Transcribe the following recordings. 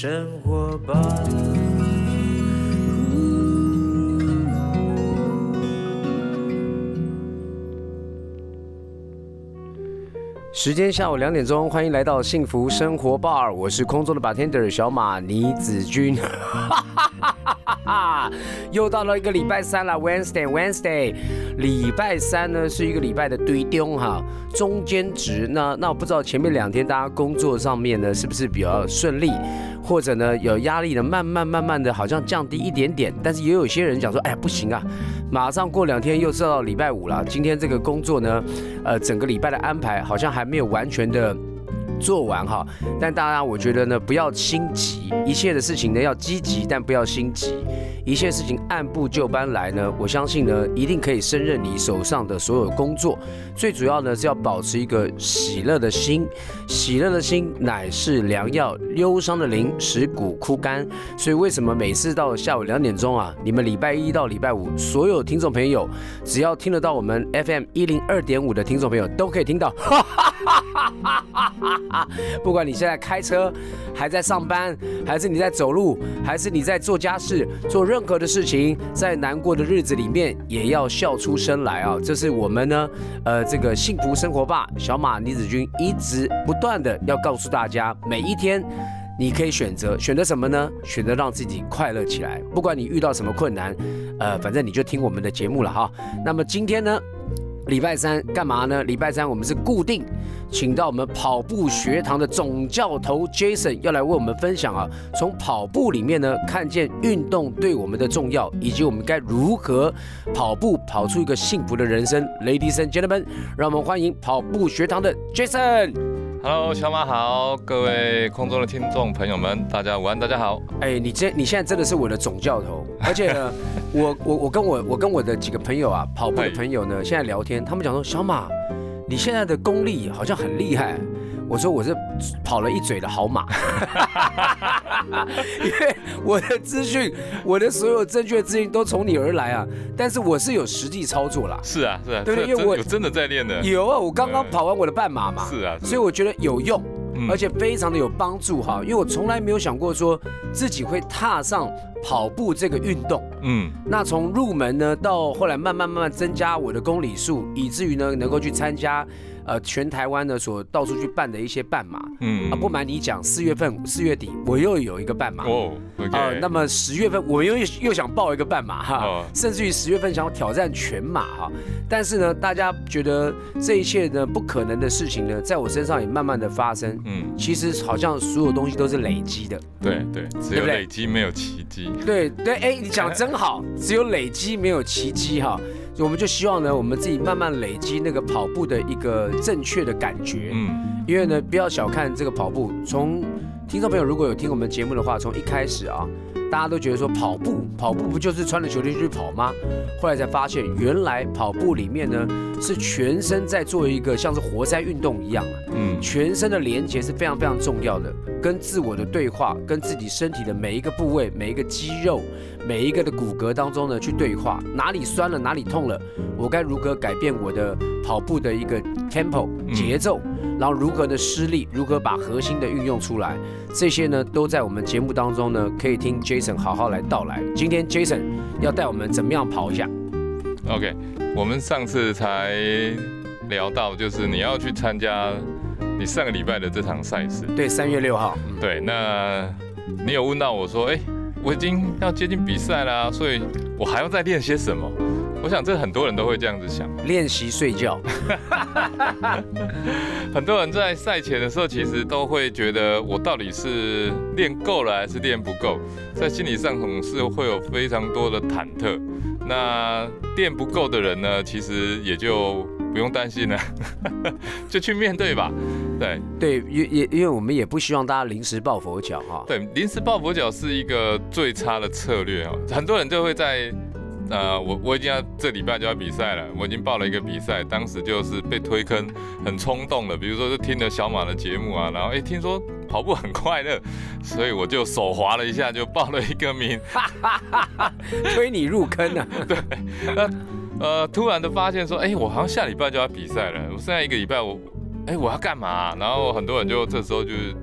生活吧。时间下午两点钟，欢迎来到幸福生活 bar，我是空中的 bartender 小马倪子君。啊又到了一个礼拜三了，Wednesday Wednesday，礼拜三呢是一个礼拜的堆丢哈，中间值那那我不知道前面两天大家工作上面呢是不是比较顺利，或者呢有压力的慢慢慢慢的好像降低一点点，但是也有些人讲说，哎呀不行啊，马上过两天又是到礼拜五了，今天这个工作呢，呃整个礼拜的安排好像还没有完全的。做完哈，但大家，我觉得呢，不要心急，一切的事情呢要积极，但不要心急，一切事情按部就班来呢，我相信呢，一定可以胜任你手上的所有工作。最主要呢是要保持一个喜乐的心，喜乐的心乃是良药，忧伤的灵使骨枯干。所以为什么每次到下午两点钟啊，你们礼拜一到礼拜五，所有听众朋友只要听得到我们 FM 一零二点五的听众朋友都可以听到。不管你现在开车，还在上班，还是你在走路，还是你在做家事，做任任何的事情，在难过的日子里面，也要笑出声来啊！这是我们呢，呃，这个幸福生活吧，小马倪子君一直不断的要告诉大家，每一天你可以选择，选择什么呢？选择让自己快乐起来。不管你遇到什么困难，呃，反正你就听我们的节目了哈。那么今天呢？礼拜三干嘛呢？礼拜三我们是固定请到我们跑步学堂的总教头 Jason 要来为我们分享啊，从跑步里面呢看见运动对我们的重要，以及我们该如何跑步跑出一个幸福的人生。Ladies and gentlemen，让我们欢迎跑步学堂的 Jason。Hello，小马好，各位空中的听众朋友们，大家午安，大家好。哎，你这你现在真的是我的总教头，而且呢，我我我跟我我跟我的几个朋友啊，跑步的朋友呢，现在聊天，他们讲说，小马，你现在的功力好像很厉害。我说我是跑了一嘴的好马，因为我的资讯，我的所有正确资讯都从你而来啊。但是我是有实际操作啦。是啊，是啊，对，因为我有真的在练的。有啊，我刚刚跑完我的半马嘛。是啊，所以我觉得有用，而且非常的有帮助哈。因为我从来没有想过说自己会踏上跑步这个运动。嗯，那从入门呢，到后来慢慢慢慢增加我的公里数，以至于呢能够去参加。呃，全台湾呢所到处去办的一些半马，嗯。啊，不瞒你讲，四月份四月底我又有一个半马哦，啊，那么十月份我又又想报一个半马哈，甚至于十月份想要挑战全马哈，但是呢，大家觉得这一切呢不可能的事情呢，在我身上也慢慢的发生，嗯，其实好像所有东西都是累积的，对对，只有累积没有奇迹，对对，哎，你讲的真好，只有累积没有奇迹哈。我们就希望呢，我们自己慢慢累积那个跑步的一个正确的感觉。嗯，因为呢，不要小看这个跑步。从听众朋友如果有听我们节目的话，从一开始啊。大家都觉得说跑步，跑步不就是穿着球衣去跑吗？后来才发现，原来跑步里面呢是全身在做一个像是活塞运动一样啊。嗯，全身的连接是非常非常重要的，跟自我的对话，跟自己身体的每一个部位、每一个肌肉、每一个的骨骼当中呢去对话，哪里酸了，哪里痛了，我该如何改变我的跑步的一个 tempo 节奏？然后如何的施力，如何把核心的运用出来，这些呢都在我们节目当中呢，可以听 Jason 好好来道来。今天 Jason 要带我们怎么样跑一下？OK，我们上次才聊到，就是你要去参加你上个礼拜的这场赛事。对，三月六号。对，那你有问到我说，哎，我已经要接近比赛啦，所以我还要再练些什么？我想，这很多人都会这样子想，练习睡觉。很多人在赛前的时候，其实都会觉得，我到底是练够了还是练不够，在心理上总是会有非常多的忐忑。那练不够的人呢，其实也就不用担心了，就去面对吧。对对，因也因为我们也不希望大家临时抱佛脚哈。对，临时抱佛脚是一个最差的策略啊。很多人就会在。呃，我我已经要这礼拜就要比赛了，我已经报了一个比赛，当时就是被推坑，很冲动的，比如说是听了小马的节目啊，然后哎听说跑步很快乐，所以我就手滑了一下就报了一个名，推你入坑啊，对，那呃突然的发现说，哎我好像下礼拜就要比赛了，我剩下一个礼拜我，哎我要干嘛？然后很多人就这时候就是。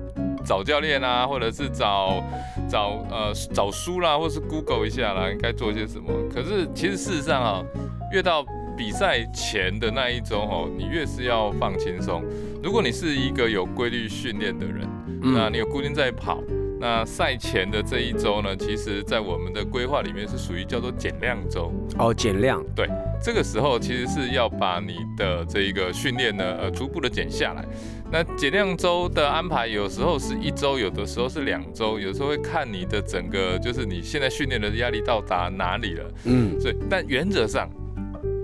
找教练啊，或者是找找呃找书啦，或是 Google 一下啦，应该做些什么。可是其实事实上啊，越到比赛前的那一周哦，你越是要放轻松。如果你是一个有规律训练的人，那你有固定在跑。那赛前的这一周呢，其实在我们的规划里面是属于叫做减量周哦，减量。对，这个时候其实是要把你的这一个训练呢，呃，逐步的减下来。那减量周的安排，有时候是一周，有的时候是两周，有时候会看你的整个就是你现在训练的压力到达哪里了。嗯，所以但原则上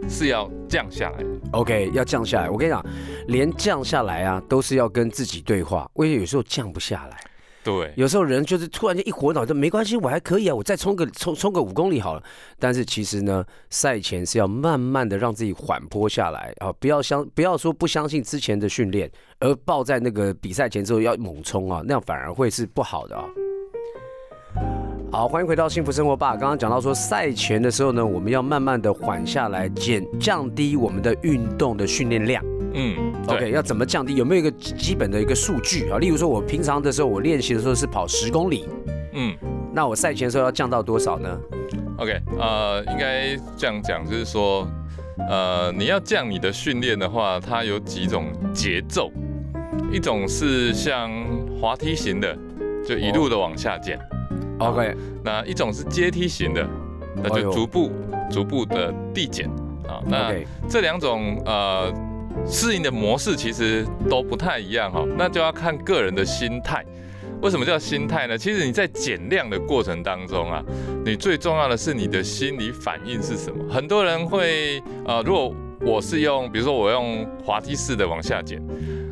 是要降下来。OK，要降下来。我跟你讲，连降下来啊，都是要跟自己对话，因为有时候降不下来。对，有时候人就是突然间一火脑，就没关系，我还可以啊，我再冲个冲冲个五公里好了。但是其实呢，赛前是要慢慢的让自己缓坡下来啊，不要相不要说不相信之前的训练，而抱在那个比赛前之后要猛冲啊，那样反而会是不好的啊。好，欢迎回到幸福生活吧。刚刚讲到说赛前的时候呢，我们要慢慢的缓下来，减降低我们的运动的训练量。嗯，OK，要怎么降低？有没有一个基本的一个数据啊？例如说，我平常的时候，我练习的时候是跑十公里，嗯，那我赛前的时候要降到多少呢？OK，呃，应该这样讲，就是说，呃，你要降你的训练的话，它有几种节奏，一种是像滑梯型的，就一路的往下减，OK，那一种是阶梯型的，那就逐步逐步的递减啊，那这两种呃。适应的模式其实都不太一样哈，那就要看个人的心态。为什么叫心态呢？其实你在减量的过程当中啊，你最重要的是你的心理反应是什么？很多人会呃，如果我是用，比如说我用滑梯式的往下减，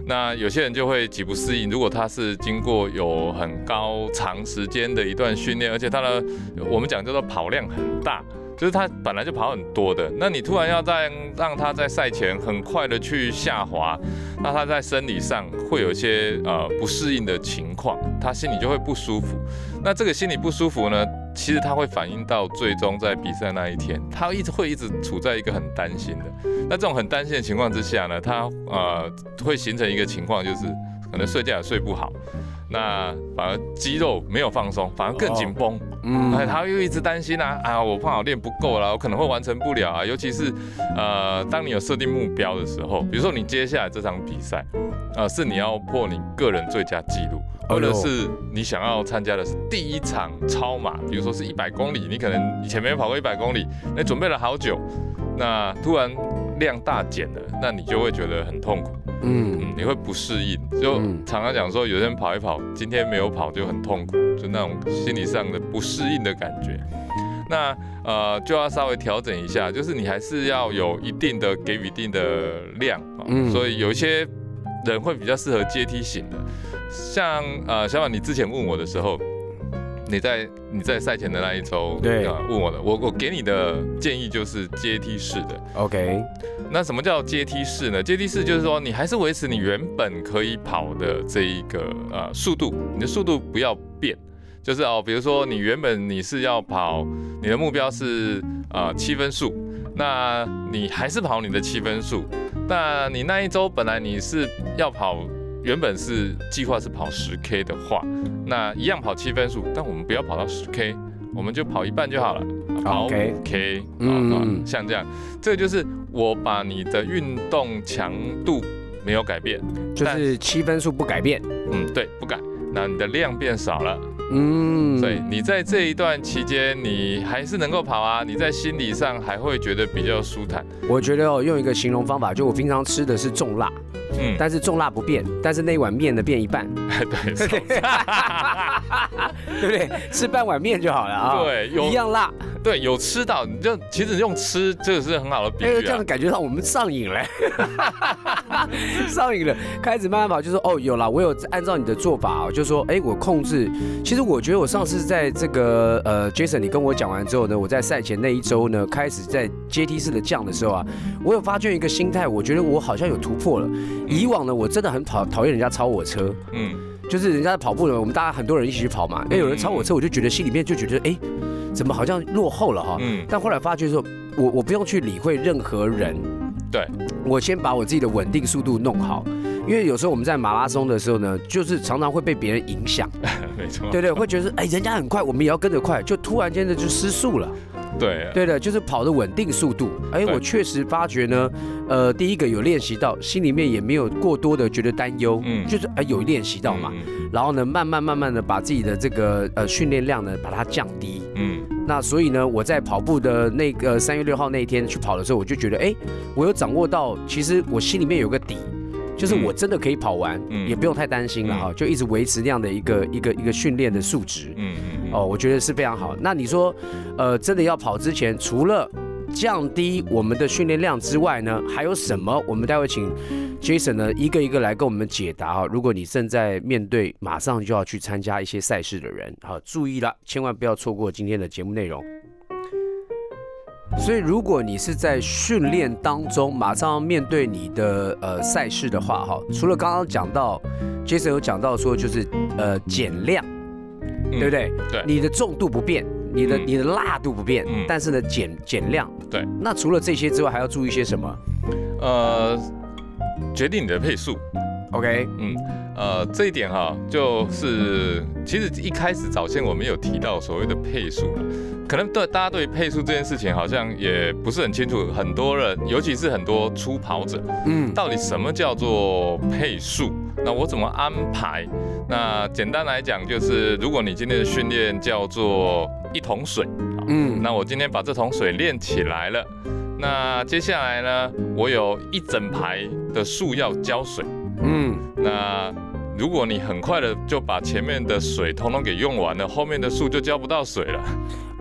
那有些人就会极不适应。如果他是经过有很高长时间的一段训练，而且他的我们讲叫做跑量很大。就是他本来就跑很多的，那你突然要再让他在赛前很快的去下滑，那他在生理上会有一些呃不适应的情况，他心里就会不舒服。那这个心理不舒服呢，其实他会反映到最终在比赛那一天，他一直会一直处在一个很担心的。那这种很担心的情况之下呢，他呃会形成一个情况，就是可能睡觉也睡不好。那反而肌肉没有放松，反而更紧绷。嗯，哎，他又一直担心啊，啊，我怕我练不够了，我可能会完成不了啊。尤其是，呃，当你有设定目标的时候，比如说你接下来这场比赛，呃，是你要破你个人最佳纪录，或者是你想要参加的是第一场超马，比如说是一百公里，你可能以前没有跑过一百公里，那准备了好久，那突然量大减了，那你就会觉得很痛苦。嗯，你会不适应，就常常讲说，有些人跑一跑，今天没有跑就很痛苦，就那种心理上的不适应的感觉。那呃，就要稍微调整一下，就是你还是要有一定的给予一定的量啊。所以有一些人会比较适合阶梯型的，像呃，小婉，你之前问我的时候。你在你在赛前的那一周，对啊，问我的，我我给你的建议就是阶梯式的，OK。那什么叫阶梯式呢？阶梯式就是说，你还是维持你原本可以跑的这一个呃速度，你的速度不要变，就是哦，比如说你原本你是要跑，你的目标是呃七分数，那你还是跑你的七分数，那你那一周本来你是要跑。原本是计划是跑十 K 的话，那一样跑七分数，但我们不要跑到十 K，我们就跑一半就好了，跑五 K，嗯，像这样，这个就是我把你的运动强度没有改变，就是七分数不改变，嗯，对，不改，那你的量变少了。嗯，所以你在这一段期间，你还是能够跑啊，你在心理上还会觉得比较舒坦。我觉得哦，用一个形容方法，就我平常吃的是重辣，嗯，但是重辣不变，但是那一碗面呢变一半，对，对不对？吃半碗面就好了啊，对，一样辣。对，有吃到，你就其实用吃这个是很好的比喻，这样感觉到我们上瘾了，上瘾了，开始慢慢跑，就说哦，有了，我有按照你的做法哦，就说哎，我控制。其实我觉得我上次在这个呃，Jason，你跟我讲完之后呢，我在赛前那一周呢，开始在阶梯式的降的时候啊，我有发现一个心态，我觉得我好像有突破了。以往呢，我真的很讨讨厌人家超我车，嗯，就是人家跑步呢，我们大家很多人一起去跑嘛，哎，有人超我车，我就觉得心里面就觉得哎。怎么好像落后了哈？嗯，但后来发觉说，我我不用去理会任何人，对我先把我自己的稳定速度弄好，因为有时候我们在马拉松的时候呢，就是常常会被别人影响，没错，对对，会觉得哎，人家很快，我们也要跟着快，就突然间的就失速了。对，对的，就是跑的稳定速度。哎，我确实发觉呢，呃，第一个有练习到，心里面也没有过多的觉得担忧，嗯，就是哎有练习到嘛，然后呢，慢慢慢慢的把自己的这个呃训练量呢把它降低，嗯，那所以呢，我在跑步的那个三月六号那一天去跑的时候，我就觉得哎，我有掌握到，其实我心里面有个底。就是我真的可以跑完，也不用太担心了哈，就一直维持那样的一个一个一个训练的数值，嗯嗯哦，我觉得是非常好。那你说，呃，真的要跑之前，除了降低我们的训练量之外呢，还有什么？我们待会请 Jason 呢一个一个来跟我们解答哈。如果你正在面对马上就要去参加一些赛事的人，好，注意了，千万不要错过今天的节目内容。所以，如果你是在训练当中马上要面对你的呃赛事的话，哈，除了刚刚讲到，Jason 有讲到说就是呃减量，对不对？对，你的重度不变，你的你的辣度不变，但是呢减减量。对，那除了这些之外，还要注意些什么？呃，决定你的配速。OK，嗯，呃，这一点哈，就是其实一开始早先我们有提到所谓的配速了，可能对大家对配速这件事情好像也不是很清楚，很多人，尤其是很多初跑者，嗯，到底什么叫做配速？那我怎么安排？那简单来讲，就是如果你今天的训练叫做一桶水，嗯，那我今天把这桶水练起来了，那接下来呢，我有一整排的树要浇水。那如果你很快的就把前面的水通通给用完了，后面的树就浇不到水了。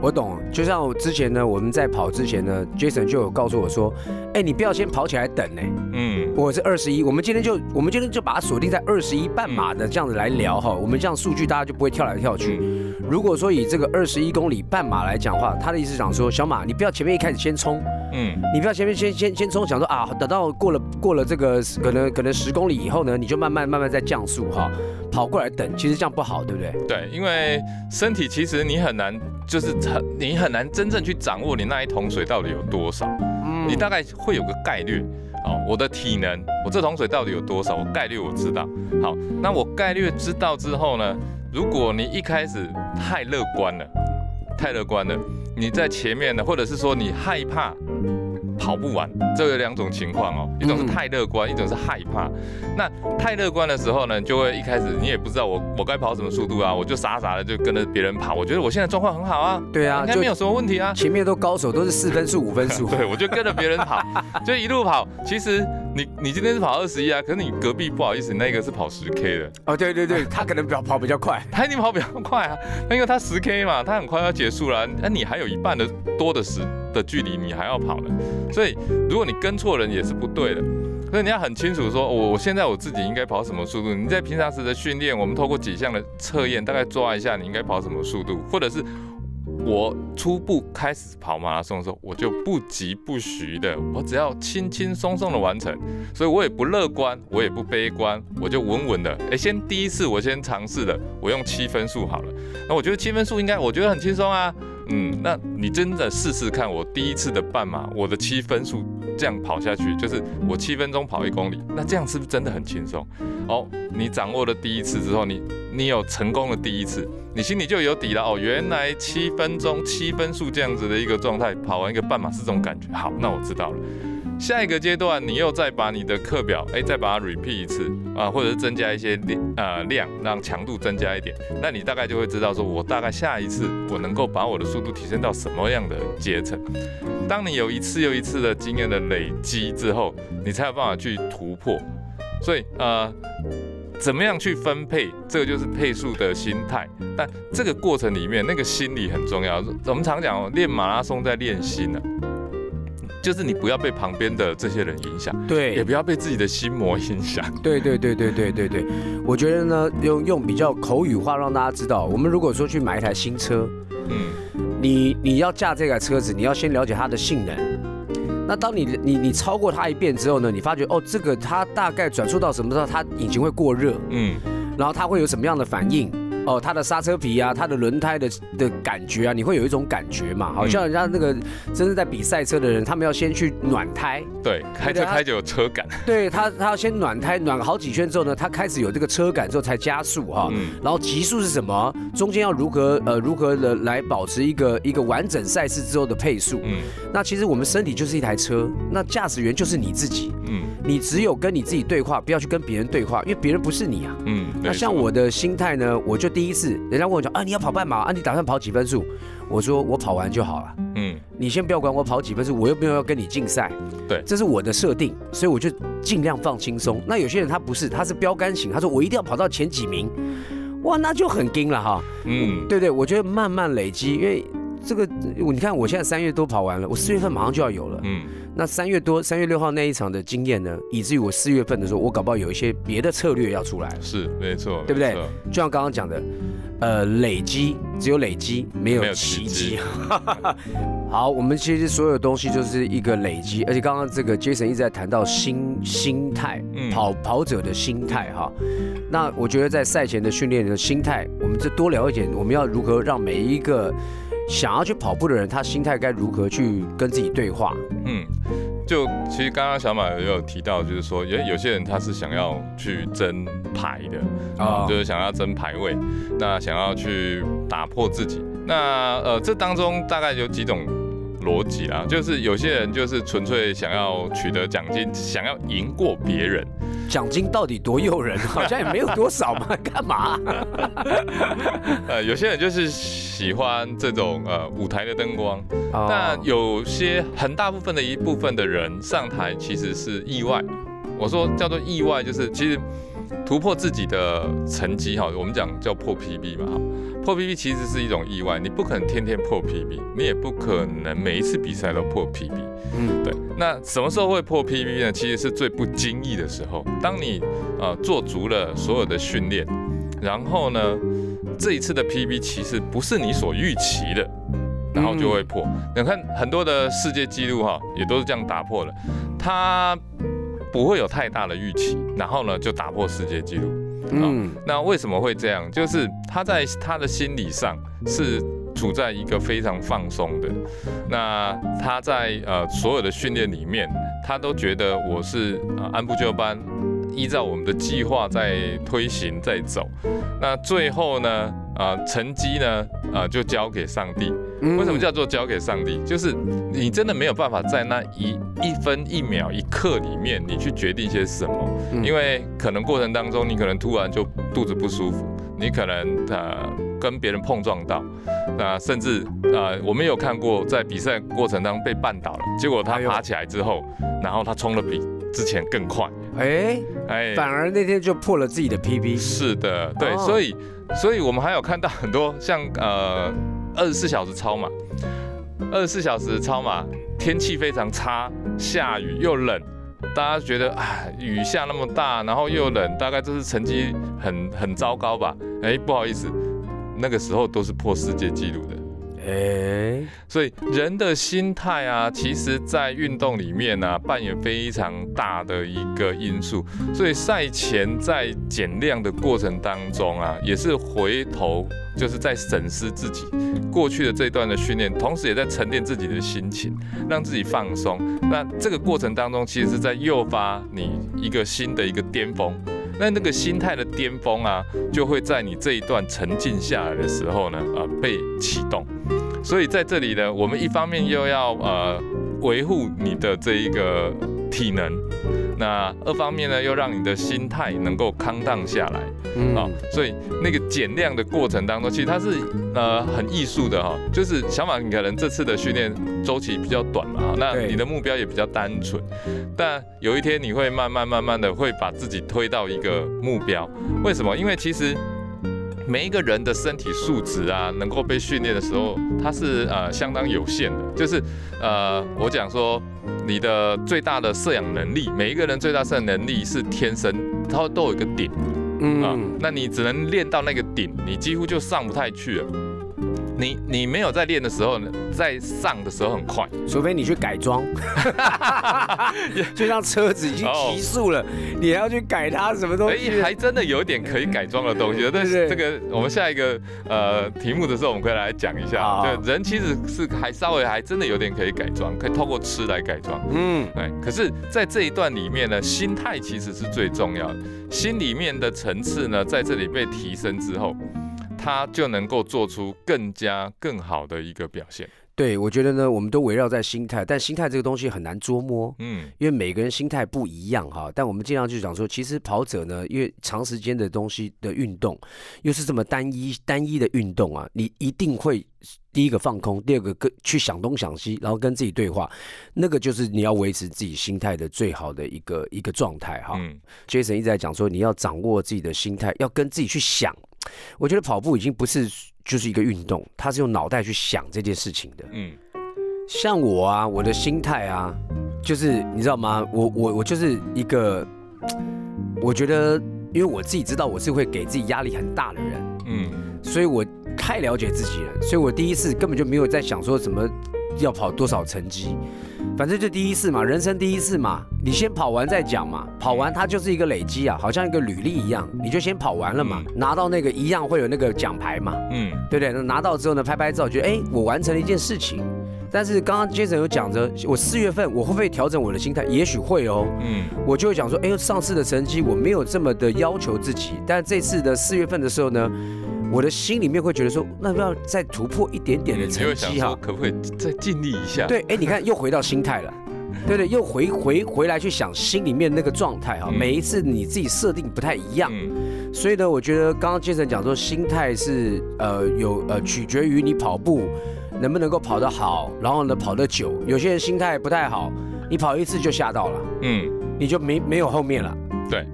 我懂，就像我之前呢，我们在跑之前呢，Jason 就有告诉我说，哎，你不要先跑起来等呢。嗯，我是二十一，我们今天就我们今天就把它锁定在二十一半马的这样子来聊哈，我们这样数据大家就不会跳来跳去。如果说以这个二十一公里半马来讲话，他的意思讲说，小马你不要前面一开始先冲。嗯，你不要前面先先先冲，想说啊，等到过了过了这个可能可能十公里以后呢，你就慢慢慢慢再降速哈，跑过来等，其实这样不好，对不对？对，因为身体其实你很难，就是很你很难真正去掌握你那一桶水到底有多少，嗯，你大概会有个概率，哦，我的体能，我这桶水到底有多少，我概率我知道，好，那我概率知道之后呢，如果你一开始太乐观了，太乐观了。你在前面呢，或者是说你害怕跑不完，这有两种情况哦。一种是太乐观，一种是害怕。那太乐观的时候呢，就会一开始你也不知道我我该跑什么速度啊，我就傻傻的就跟着别人跑。我觉得我现在状况很好啊，对啊，应该没有什么问题啊。前面都高手，都是四分数、五分数。对，我就跟着别人跑，就一路跑。其实你你今天是跑二十一啊，可是你隔壁不好意思，那个是跑十 K 的。哦，对对对，他可能比较跑比较快，他一定跑比较快啊。那因为他十 K 嘛，他很快要结束了，那你还有一半的多的时的距离你还要跑呢。所以如果你跟错人也是不对的。所以你要很清楚说，我我现在我自己应该跑什么速度。你在平常时的训练，我们透过几项的测验，大概抓一下你应该跑什么速度，或者是。我初步开始跑马拉松的时候，我就不急不徐的，我只要轻轻松松的完成，所以我也不乐观，我也不悲观，我就稳稳的。哎，先第一次我先尝试的，我用七分数好了。那我觉得七分数应该，我觉得很轻松啊。嗯，那你真的试试看，我第一次的半马，我的七分数这样跑下去，就是我七分钟跑一公里，那这样是不是真的很轻松？哦，你掌握了第一次之后，你你有成功的第一次，你心里就有底了。哦，原来七分钟七分数这样子的一个状态，跑完一个半马是这种感觉。好，那我知道了。下一个阶段，你又再把你的课表，哎，再把它 repeat 一次啊，或者是增加一些量，呃，量让强度增加一点，那你大概就会知道说，我大概下一次我能够把我的速度提升到什么样的阶层。当你有一次又一次的经验的累积之后，你才有办法去突破。所以，呃，怎么样去分配，这个就是配速的心态。但这个过程里面，那个心理很重要。我们常讲，练马拉松在练心呢。就是你不要被旁边的这些人影响，对，也不要被自己的心魔影响。对对对对对对对，我觉得呢，用用比较口语化让大家知道，我们如果说去买一台新车，嗯，你你要驾这台车子，你要先了解它的性能。那当你你你超过它一遍之后呢，你发觉哦，这个它大概转速到什么时候，它引擎会过热，嗯，然后它会有什么样的反应？哦，它的刹车皮啊，它的轮胎的的感觉啊，你会有一种感觉嘛？好像人家那个真正在比赛车的人，他们要先去暖胎，对，开车开就有车感。对他，他要先暖胎，暖好几圈之后呢，他开始有这个车感之后才加速哈。嗯。然后极速是什么？中间要如何呃如何的来保持一个一个完整赛事之后的配速？嗯。那其实我们身体就是一台车，那驾驶员就是你自己。嗯。你只有跟你自己对话，不要去跟别人对话，因为别人不是你啊。嗯。那像我的心态呢，我就第一次，人家问我讲啊，你要跑半马啊，你打算跑几分数？我说我跑完就好了。嗯。你先不要管我跑几分数，我又没有要跟你竞赛。对。这是我的设定，所以我就尽量放轻松。那有些人他不是，他是标杆型，他说我一定要跑到前几名。哇，那就很惊了哈。嗯。对对，我觉得慢慢累积，因为这个你看我现在三月多跑完了，我四月份马上就要有了。嗯。那三月多，三月六号那一场的经验呢，以至于我四月份的时候，我搞不好有一些别的策略要出来。是，没错，对不对？就像刚刚讲的，呃，累积只有累积，没有奇迹。好，我们其实所有东西就是一个累积，而且刚刚这个 Jason 一直在谈到心心态，跑跑者的心态哈。那我觉得在赛前的训练的心态，我们再多聊一点，我们要如何让每一个。想要去跑步的人，他心态该如何去跟自己对话？嗯，就其实刚刚小马也有提到，就是说，有有些人他是想要去争牌的啊，就是想要争排位，那想要去打破自己。那呃，这当中大概有几种逻辑啊，就是有些人就是纯粹想要取得奖金，想要赢过别人。奖金到底多诱人？好像也没有多少嘛，干嘛？呃，有些人就是喜欢这种呃舞台的灯光，但有些很大部分的一部分的人上台其实是意外。我说叫做意外，就是其实。突破自己的成绩哈，我们讲叫破 PB 嘛哈，破 PB 其实是一种意外，你不可能天天破 PB，你也不可能每一次比赛都破 PB，嗯，对。那什么时候会破 PB 呢？其实是最不经意的时候，当你呃做足了所有的训练，然后呢，这一次的 PB 其实不是你所预期的，然后就会破。你看很多的世界纪录哈，也都是这样打破的，它。不会有太大的预期，然后呢就打破世界纪录。嗯，那为什么会这样？就是他在他的心理上是处在一个非常放松的。那他在呃所有的训练里面，他都觉得我是呃按部就班，依照我们的计划在推行在走。那最后呢，呃成绩呢，呃就交给上帝。为什么叫做交给上帝？就是你真的没有办法在那一一分一秒一刻里面，你去决定些什么，因为可能过程当中，你可能突然就肚子不舒服，你可能呃跟别人碰撞到，那甚至呃我们有看过在比赛过程当中被绊倒了，结果他爬起来之后，然后他冲的比之前更快，哎哎，反而那天就破了自己的 PB。是的，对，所以所以我们还有看到很多像呃。二十四小时超马，二十四小时超马，天气非常差，下雨又冷，大家觉得啊，雨下那么大，然后又冷，大概就是成绩很很糟糕吧？哎，不好意思，那个时候都是破世界纪录的。哎，所以人的心态啊，其实在运动里面呢，扮演非常大的一个因素。所以赛前在减量的过程当中啊，也是回头就是在审视自己过去的这段的训练，同时也在沉淀自己的心情，让自己放松。那这个过程当中，其实是在诱发你一个新的一个巅峰。那那个心态的巅峰啊，就会在你这一段沉静下来的时候呢，啊，被启动。所以在这里呢，我们一方面又要呃维护你的这一个体能。那二方面呢，又让你的心态能够康荡下来，嗯啊，所以那个减量的过程当中，其实它是呃很艺术的哈，就是小马你可能这次的训练周期比较短嘛，那你的目标也比较单纯，但有一天你会慢慢慢慢的会把自己推到一个目标，为什么？因为其实每一个人的身体素质啊，能够被训练的时候，它是呃相当有限的，就是呃我讲说。你的最大的摄氧能力，每一个人最大摄氧能力是天生，它都有一个顶，嗯啊，那你只能练到那个顶，你几乎就上不太去了。你你没有在练的时候呢，在上的时候很快，除非你去改装，就像车子已经提速了，你还要去改它什么东西？哎，还真的有点可以改装的东西。但是这个我们下一个呃题目的时候，我们可以来讲一下。对，人其实是还稍微还真的有点可以改装，可以透过吃来改装。嗯，对。可是，在这一段里面呢，心态其实是最重要的，心里面的层次呢，在这里被提升之后。他就能够做出更加更好的一个表现。对，我觉得呢，我们都围绕在心态，但心态这个东西很难捉摸，嗯，因为每个人心态不一样哈。但我们尽量就讲说，其实跑者呢，因为长时间的东西的运动，又是这么单一单一的运动啊，你一定会第一个放空，第二个跟去想东想西，然后跟自己对话，那个就是你要维持自己心态的最好的一个一个状态哈。Jason 一直在讲说，你要掌握自己的心态，要跟自己去想。我觉得跑步已经不是就是一个运动，它是用脑袋去想这件事情的。嗯，像我啊，我的心态啊，就是你知道吗？我我我就是一个，我觉得，因为我自己知道我是会给自己压力很大的人。嗯，所以我太了解自己了，所以我第一次根本就没有在想说什么要跑多少成绩。反正就第一次嘛，人生第一次嘛，你先跑完再讲嘛。跑完它就是一个累积啊，好像一个履历一样，你就先跑完了嘛，拿到那个一样会有那个奖牌嘛，嗯，对不对？那拿到之后呢，拍拍照，觉得哎，我完成了一件事情。但是刚刚 Jason 有讲着，我四月份我会不会调整我的心态？也许会哦，嗯，我就会讲说，哎，上次的成绩我没有这么的要求自己，但这次的四月份的时候呢？我的心里面会觉得说，那要再突破一点点的成绩哈，可不可以再尽力一下？对，哎，你看又回到心态了，对对，又回回回来去想心里面那个状态哈。每一次你自己设定不太一样，所以呢，我觉得刚刚杰森讲说，心态是呃有呃取决于你跑步能不能够跑得好，然后呢跑得久。有些人心态不太好，你跑一次就吓到了，嗯，你就没没有后面了，对，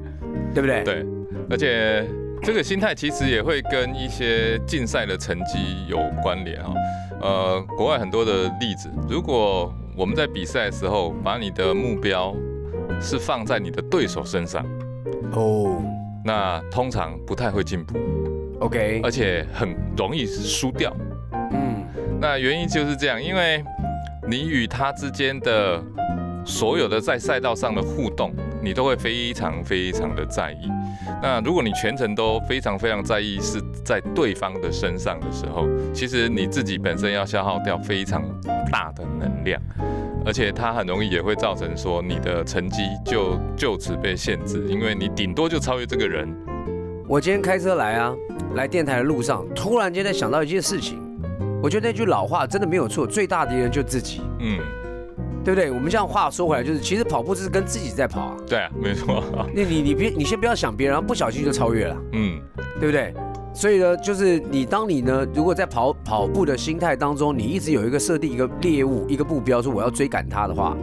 对不对？对，而且。这个心态其实也会跟一些竞赛的成绩有关联哈，呃，国外很多的例子，如果我们在比赛的时候把你的目标是放在你的对手身上，哦，那通常不太会进步，OK，而且很容易是输掉，嗯，那原因就是这样，因为你与他之间的所有的在赛道上的互动，你都会非常非常的在意。那如果你全程都非常非常在意是在对方的身上的时候，其实你自己本身要消耗掉非常大的能量，而且它很容易也会造成说你的成绩就就此被限制，因为你顶多就超越这个人。我今天开车来啊，来电台的路上，突然间在想到一件事情，我觉得那句老话真的没有错，最大敌人就自己。嗯。对不对？我们这样话说回来，就是其实跑步就是跟自己在跑啊。对啊，没错。那你你别你先不要想别人，然后不小心就超越了。嗯，对不对？所以呢，就是你当你呢，如果在跑跑步的心态当中，你一直有一个设定一个猎物一个目标，说我要追赶他的话，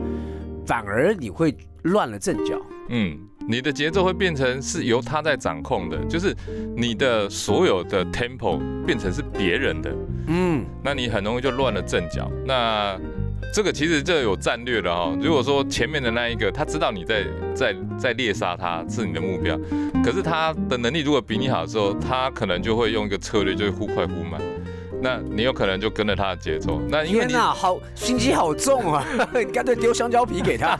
反而你会乱了阵脚。嗯，你的节奏会变成是由他在掌控的，就是你的所有的 tempo 变成是别人的。嗯，那你很容易就乱了阵脚。那这个其实这有战略的哈。如果说前面的那一个他知道你在在在猎杀他是你的目标，可是他的能力如果比你好的时候，他可能就会用一个策略，就是忽快忽慢。那你有可能就跟着他的节奏。那天哪，好心机好重啊！你 干脆丢香蕉皮给他，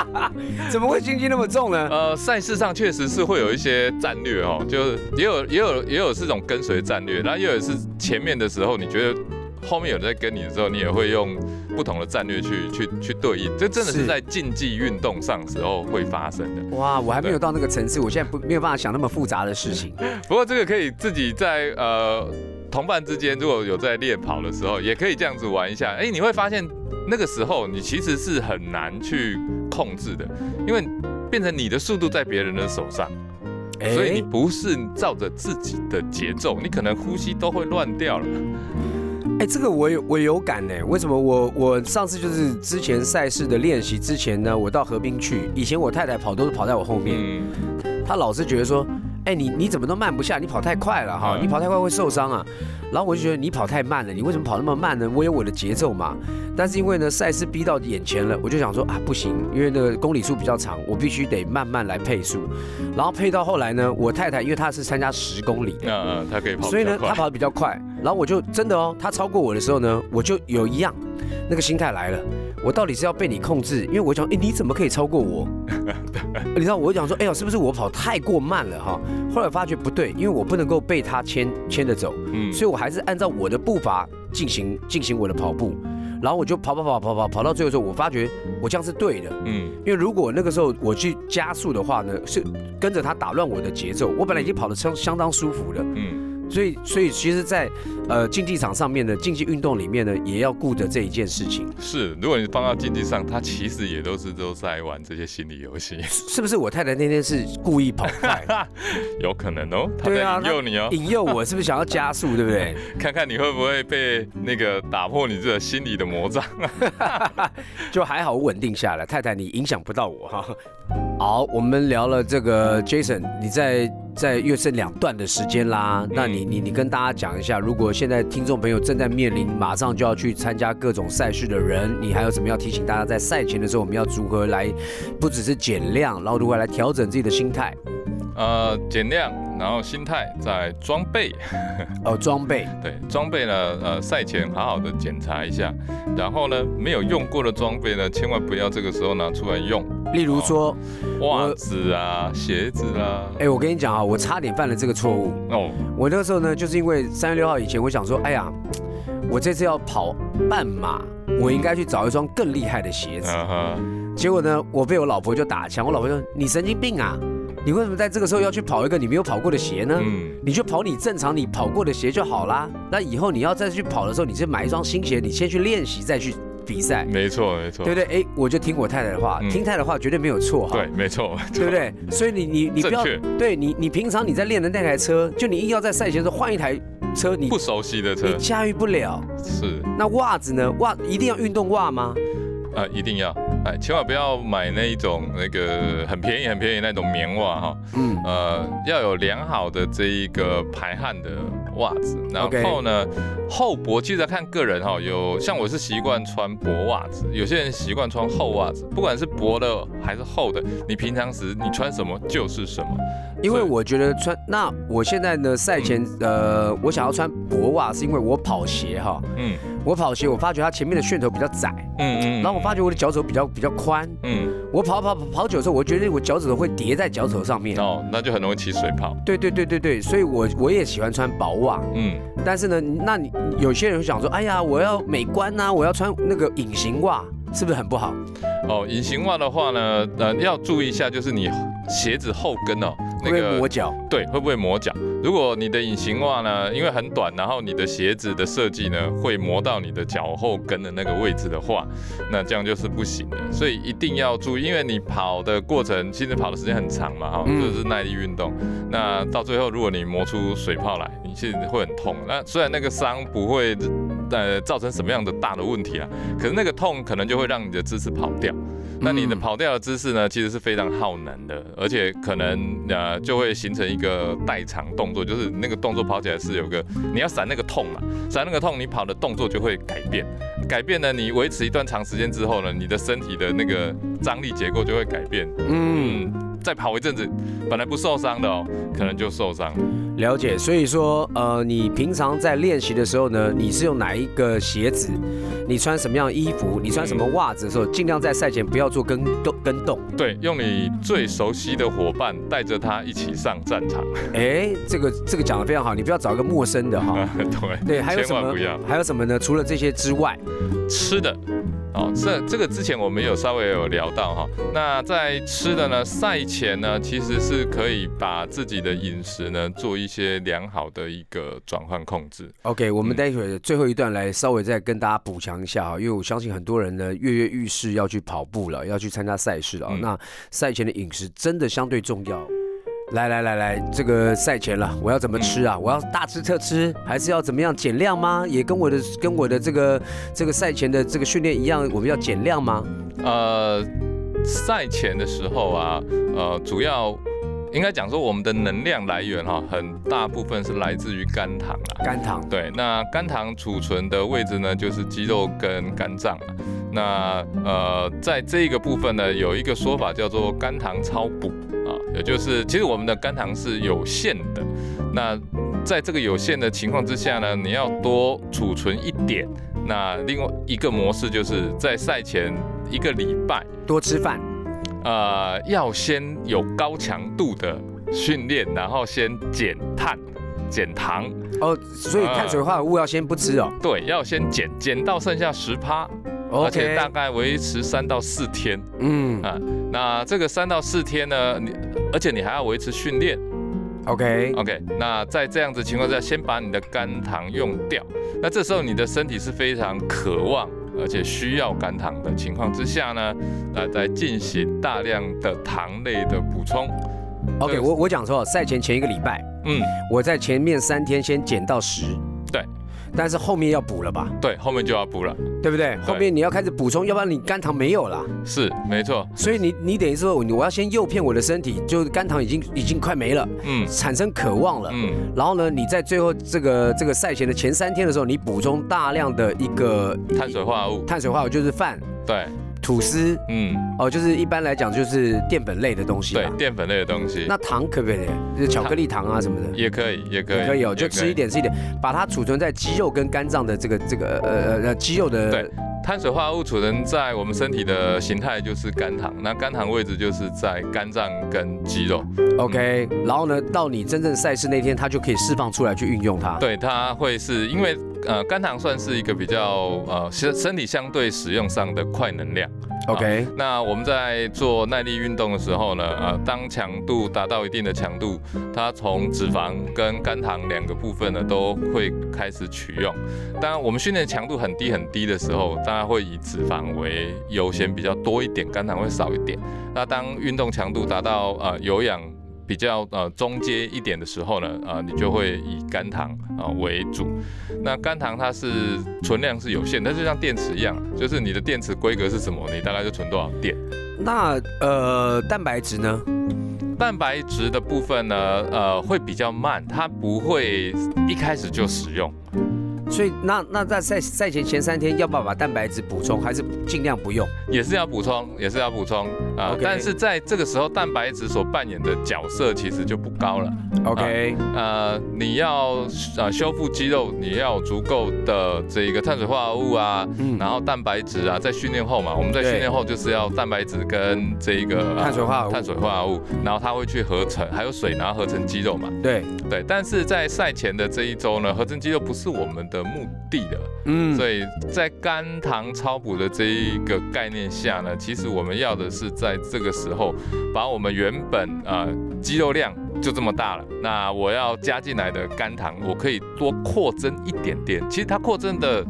怎么会心机那么重呢？呃，赛事上确实是会有一些战略哦，就是也有也有也有是种跟随战略，然后又有是前面的时候你觉得。后面有人在跟你的时候，你也会用不同的战略去去去对应，这真的是在竞技运动上时候会发生的。哇，我还没有到那个层次，我现在不没有办法想那么复杂的事情。不过这个可以自己在呃同伴之间，如果有在练跑的时候，也可以这样子玩一下。哎，你会发现那个时候你其实是很难去控制的，因为变成你的速度在别人的手上，所以你不是照着自己的节奏，你可能呼吸都会乱掉了。哎，这个我有我有感呢。为什么我我上次就是之前赛事的练习之前呢，我到河滨去。以前我太太跑都是跑在我后面，她老是觉得说，哎，你你怎么都慢不下，你跑太快了哈，你跑太快会受伤啊。然后我就觉得你跑太慢了，你为什么跑那么慢呢？我有我的节奏嘛。但是因为呢赛事逼到眼前了，我就想说啊不行，因为那个公里数比较长，我必须得慢慢来配速。然后配到后来呢，我太太因为她是参加十公里，嗯嗯，她可以跑，所以呢她跑的比较快。然后我就真的哦，他超过我的时候呢，我就有一样那个心态来了，我到底是要被你控制？因为我想，哎，你怎么可以超过我？你知道，我讲说，哎呀，是不是我跑太过慢了哈？后来发觉不对，因为我不能够被他牵牵着走，嗯，所以我还是按照我的步伐进行进行我的跑步。然后我就跑跑跑跑跑跑到最后时候，我发觉我这样是对的，嗯，因为如果那个时候我去加速的话呢，是跟着他打乱我的节奏。我本来已经跑得相相当舒服了，嗯。所以，所以其实，在呃竞技场上面的竞技运动里面呢，也要顾着这一件事情。是，如果你放到竞技上，他其实也都是都在玩这些心理游戏。是不是？我太太那天是故意跑快，有可能哦。他在，引诱你哦，引诱我，是不是想要加速？对不对？看看你会不会被那个打破你这个心理的魔障。就还好，我稳定下来。太太，你影响不到我哈。好，我们聊了这个 Jason，你在在又剩两段的时间啦，那你你你跟大家讲一下，如果现在听众朋友正在面临马上就要去参加各种赛事的人，你还有什么要提醒大家，在赛前的时候我们要如何来，不只是减量，然后如何来调整自己的心态？呃，减量，然后心态在装备。哦，装备。对，装备呢，呃，赛前好好的检查一下，然后呢，没有用过的装备呢，千万不要这个时候拿出来用。例如说，袜子啊，鞋子啊。哎，我跟你讲啊，我差点犯了这个错误。哦，我那个时候呢，就是因为三月六号以前，我想说，哎呀，我这次要跑半马，我应该去找一双更厉害的鞋子。结果呢，我被我老婆就打枪。我老婆说：“你神经病啊！你为什么在这个时候要去跑一个你没有跑过的鞋呢？嗯你就跑你正常你跑过的鞋就好啦。那以后你要再去跑的时候，你就买一双新鞋，你先去练习，再去。”比赛没错没错，对不对？哎，我就听我太太的话，听太太的话绝对没有错哈。对，没错，对不对？所以你你你不要对你你平常你在练的那台车，就你硬要在赛前时候换一台车，你不熟悉的车，你驾驭不了。是。那袜子呢？袜一定要运动袜吗？啊，一定要。哎，千万不要买那一种那个很便宜很便宜那种棉袜哈。嗯。呃，要有良好的这一个排汗的。袜子，然后呢，厚薄其实看个人哈，有像我是习惯穿薄袜子，有些人习惯穿厚袜子，不管是薄的还是厚的，你平常时你穿什么就是什么。因为我觉得穿那我现在呢赛前呃我想要穿薄袜，是因为我跑鞋哈，嗯，我跑鞋我发觉它前面的楦头比较窄，嗯嗯，然后我发觉我的脚趾头比较比较宽，嗯，我跑跑跑跑久之后，我觉得我脚趾头会叠在脚趾头上面，哦，那就很容易起水泡。对对对对对，所以我我也喜欢穿薄袜，嗯，但是呢，那你有些人会想说，哎呀，我要美观呐，我要穿那个隐形袜，是不是很不好？哦，隐形袜的话呢，呃，要注意一下，就是你鞋子后跟哦。那个磨脚，对，会不会磨脚？如果你的隐形袜呢，因为很短，然后你的鞋子的设计呢，会磨到你的脚后跟的那个位置的话，那这样就是不行的。所以一定要注意，因为你跑的过程，其实跑的时间很长嘛，哈，就是耐力运动。那到最后，如果你磨出水泡来，你其实会很痛。那虽然那个伤不会呃造成什么样的大的问题啊，可是那个痛可能就会让你的姿势跑掉。那你的跑掉的姿势呢，其实是非常耗能的，而且可能呃就会形成一个代偿动作，就是那个动作跑起来是有个你要闪那个痛嘛，闪那个痛，你跑的动作就会改变，改变呢，你维持一段长时间之后呢，你的身体的那个张力结构就会改变，嗯。再跑一阵子，本来不受伤的哦，可能就受伤。了解，所以说，呃，你平常在练习的时候呢，你是用哪一个鞋子？你穿什么样的衣服？你穿什么袜子的时候，尽量在赛前不要做跟动跟动。对，用你最熟悉的伙伴带着他一起上战场。哎，这个这个讲的非常好，你不要找一个陌生的哈。对对，还有什么？还有什么呢？除了这些之外，吃的。哦，这这个之前我们有稍微有聊到哈。那在吃的呢，赛前呢，其实是可以把自己的饮食呢做一些良好的一个转换控制。OK，我们待会儿最后一段来稍微再跟大家补强一下啊，因为我相信很多人呢跃跃欲试要去跑步了，要去参加赛事了。那赛前的饮食真的相对重要。来来来来，这个赛前了，我要怎么吃啊？我要大吃特吃，还是要怎么样减量吗？也跟我的跟我的这个这个赛前的这个训练一样，我们要减量吗？呃，赛前的时候啊，呃，主要应该讲说我们的能量来源哈，很大部分是来自于肝糖啊。肝糖对，那肝糖储存的位置呢，就是肌肉跟肝脏那呃，在这一个部分呢，有一个说法叫做肝糖超补啊。也就是，其实我们的肝糖是有限的，那在这个有限的情况之下呢，你要多储存一点。那另外一个模式就是在赛前一个礼拜多吃饭，呃，要先有高强度的训练，然后先减碳、减糖。哦，所以碳水化合物要先不吃哦。对，要先减，减到剩下十趴，而且大概维持三到四天。嗯啊，那这个三到四天呢，你而且你还要维持训练。，OK，OK，那在这样子情况下，先把你的肝糖用掉。那这时候你的身体是非常渴望而且需要赶糖的情况之下呢，那再进行大量的糖类的补充。OK，我我讲错，赛前前一个礼拜，嗯，我在前面三天先减到十，对，但是后面要补了吧，对，后面就要补了。对不对？后面你要开始补充，要不然你肝糖没有了。是，没错。所以你你等于说，我要先诱骗我的身体，就是肝糖已经已经快没了，嗯产生渴望了。嗯，然后呢，你在最后这个这个赛前的前三天的时候，你补充大量的一个碳水化合物，碳水化合物，就是饭、对，吐司，嗯，哦，就是一般来讲就是淀粉类的东西，。对淀粉类的东西。那糖可不可以？就是巧克力糖啊什么的。也可以，也可以，可以哦，就吃一。点吃一点，把它储存在肌肉跟肝脏的这个这个呃呃呃肌肉的对碳水化合物储存在我们身体的形态就是肝糖，那肝糖位置就是在肝脏跟肌肉。OK，然后呢，到你真正赛事那天，它就可以释放出来去运用它。对，它会是因为呃肝糖算是一个比较呃身身体相对使用上的快能量。OK，那我们在做耐力运动的时候呢，呃，当强度达到一定的强度，它从脂肪跟肝糖两个部分呢都会开始取用。当然，我们训练强度很低很低的时候，当然会以脂肪为优先比较多一点，肝糖会少一点。那当运动强度达到呃有氧比较呃中阶一点的时候呢，呃，你就会以肝糖啊、呃为主。那肝糖它是存量是有限，但是像电池一样，就是你的电池规格是什么，你大概就存多少电。那呃蛋白质呢？蛋白质的部分呢，呃，会比较慢，它不会一开始就使用。所以那那在赛赛前前三天要不要把蛋白质补充，还是尽量不用？也是要补充，也是要补充啊。但是在这个时候，蛋白质所扮演的角色其实就不高了。OK，、呃，你要呃修复肌肉，你要有足够的这一个碳水化合物啊，嗯然后蛋白质啊，在训练后嘛，我们在训练后就是要蛋白质跟这一个、呃碳水化合物碳水化合物，然后它会去合成，还有水，然后合成肌肉嘛。对，对，但是在赛前的这一周呢，合成肌肉不是我们的目的的，嗯，所以在肝糖超补的这一个概念下呢，其实我们要的是在在这个时候把我们原本呃肌肉量就这么大了，那我要加进来的肝糖，我可以多扩增一点点。其实它扩增的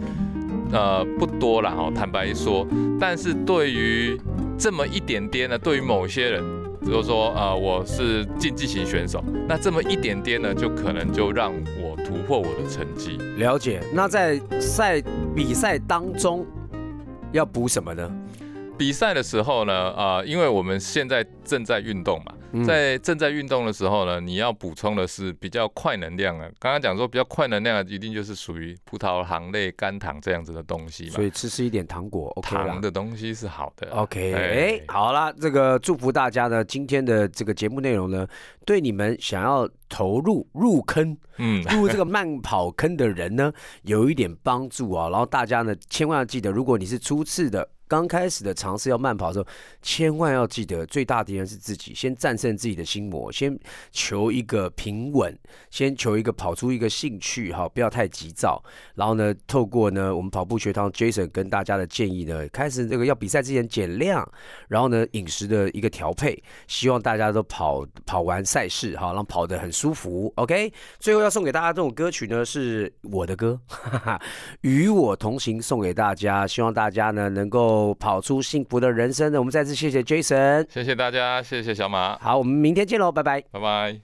呃不多了，哦，坦白说，但是对于这么一点点呢，对于某些人。比如说，呃，我是竞技型选手，那这么一点点呢，就可能就让我突破我的成绩。了解。那在赛比赛当中要补什么呢？比赛的时候呢，呃，因为我们现在正在运动嘛，嗯在正在运动的时候呢，你要补充的是比较快能量啊。刚刚讲说比较快能量的，一定就是属于葡萄糖类、肝糖这样子的东西嘛所。以吃吃一点糖果，OK 糖。的东西是好的。OK，好啦，这个祝福大家呢，今天的这个节目内容呢，对你们想要投入入坑、嗯，入这个慢跑坑的人呢，有一点帮助啊。然后大家呢，千万要记得，如果你是初次的。刚开始的尝试要慢跑的时候，千万要记得，最大敌人是自己，先战胜自己的心魔，先求一个平稳，先求一个跑出一个兴趣，哈，不要太急躁。然后呢，透过呢我们跑步学堂 Jason 跟大家的建议呢，开始这个要比赛之前减量，然后呢饮食的一个调配，希望大家都跑跑完赛事哈，让跑得很舒服。OK，最后要送给大家这种歌曲呢，是我的歌，哈哈，与我同行，送给大家，希望大家呢能够够跑出幸福的人生呢。我们再次谢谢 Jason，谢谢大家，谢谢小马，好，我们明天见喽，拜拜。拜拜。